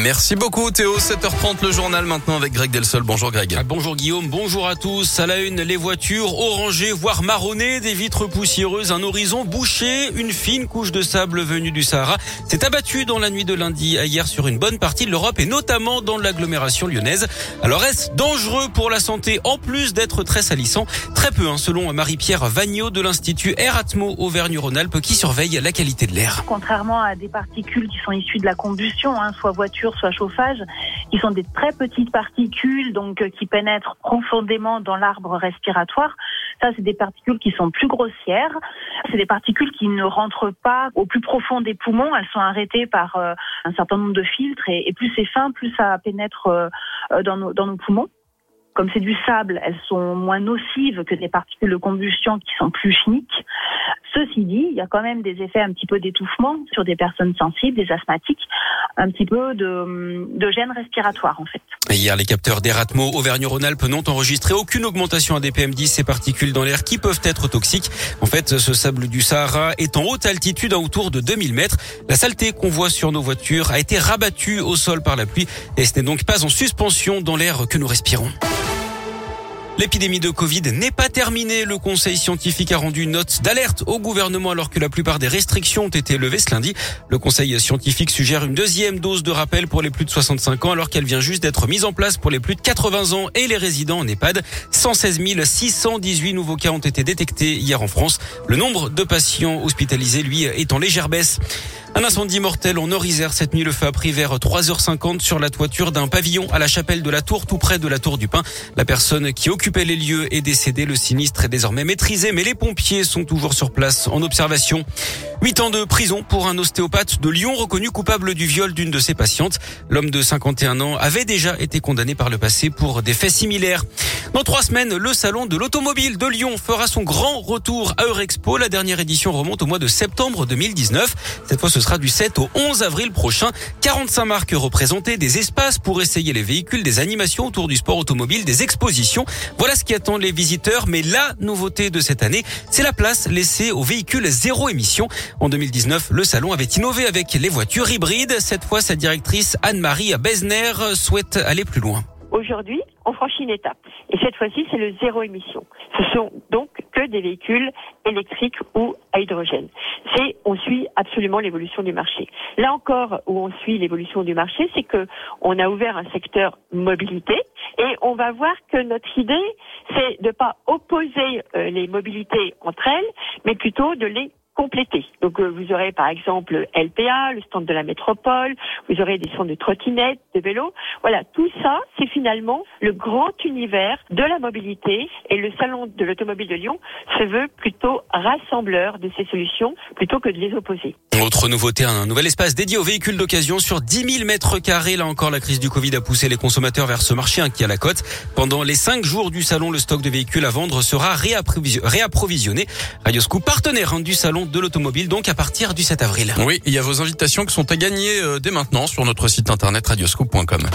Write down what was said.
Merci beaucoup Théo. 7h30 le journal maintenant avec Greg Delsol. Bonjour Greg. Ah, bonjour Guillaume, bonjour à tous. À la une, les voitures orangées, voire marronnées, des vitres poussiéreuses, un horizon bouché, une fine couche de sable venue du Sahara s'est abattue dans la nuit de lundi à hier sur une bonne partie de l'Europe et notamment dans l'agglomération lyonnaise. Alors est-ce dangereux pour la santé en plus d'être très salissant? Très peu, hein, selon Marie-Pierre Vagnot de l'Institut Eratmo Auvergne-Rhône-Alpes qui surveille la qualité de l'air. Contrairement à des particules qui sont issues de la combustion, hein, soit voiture soit chauffage, qui sont des très petites particules donc euh, qui pénètrent profondément dans l'arbre respiratoire. Ça, c'est des particules qui sont plus grossières. C'est des particules qui ne rentrent pas au plus profond des poumons. Elles sont arrêtées par euh, un certain nombre de filtres et, plus c'est fin, plus ça pénètre euh, dans nos poumons. Comme c'est du sable, elles sont moins nocives que des particules de combustion qui sont plus chimiques. Il y a quand même des effets un petit peu d'étouffement sur des personnes sensibles, des asthmatiques, un petit peu de, de gêne respiratoire en fait. hier, les capteurs d'Eratmo Auvergne-Rhône-Alpes n'ont enregistré aucune augmentation à des PM10, ces particules dans l'air qui peuvent être toxiques. En fait, ce sable du Sahara est en haute altitude à autour de 2000 mètres. La saleté qu'on voit sur nos voitures a été rabattue au sol par la pluie et ce n'est donc pas en suspension dans l'air que nous respirons. L'épidémie de Covid n'est pas terminée. Le conseil scientifique a rendu une note d'alerte au gouvernement alors que la plupart des restrictions ont été levées ce lundi. Le conseil scientifique suggère une deuxième dose de rappel pour les plus de 65 ans alors qu'elle vient juste d'être mise en place pour les plus de 80 ans et les résidents en EHPAD. 116 618 nouveaux cas ont été détectés hier en France. Le nombre de patients hospitalisés, lui, est en légère baisse. Un incendie mortel en Orisère cette nuit. Le feu a pris vers 3h50 sur la toiture d'un pavillon à la chapelle de la Tour, tout près de la Tour du Pin. La personne qui occupait les lieux est décédée. Le sinistre est désormais maîtrisé, mais les pompiers sont toujours sur place en observation. Huit ans de prison pour un ostéopathe de Lyon reconnu coupable du viol d'une de ses patientes. L'homme de 51 ans avait déjà été condamné par le passé pour des faits similaires. Dans trois semaines, le salon de l'automobile de Lyon fera son grand retour à Eurexpo. La dernière édition remonte au mois de septembre 2019. Cette fois, ce sera du 7 au 11 avril prochain. 45 marques représentées, des espaces pour essayer les véhicules, des animations autour du sport automobile, des expositions. Voilà ce qui attend les visiteurs. Mais la nouveauté de cette année, c'est la place laissée aux véhicules zéro émission. En 2019, le salon avait innové avec les voitures hybrides. Cette fois, sa directrice Anne-Marie Besner souhaite aller plus loin. Aujourd'hui, on franchit une étape. Et cette fois-ci, c'est le zéro émission. Ce sont donc que des véhicules électriques ou à hydrogène. C'est, on suit absolument l'évolution du marché. Là encore, où on suit l'évolution du marché, c'est que on a ouvert un secteur mobilité et on va voir que notre idée, c'est de pas opposer euh, les mobilités entre elles, mais plutôt de les compléter. Donc euh, vous aurez par exemple LPA, le stand de la métropole, vous aurez des stands de trottinettes, de vélos. Voilà, tout ça, c'est finalement le grand univers de la mobilité et le salon de l'automobile de Lyon se veut plutôt rassembleur de ces solutions plutôt que de les opposer. Autre nouveauté, un nouvel espace dédié aux véhicules d'occasion sur 10 000 mètres carrés. Là encore, la crise du Covid a poussé les consommateurs vers ce marché qui a la cote. Pendant les cinq jours du salon, le stock de véhicules à vendre sera réapprovisionné. Radioscoop, partenaire du salon de l'automobile, donc à partir du 7 avril. Oui, il y a vos invitations qui sont à gagner euh, dès maintenant sur notre site internet radioscoop.com.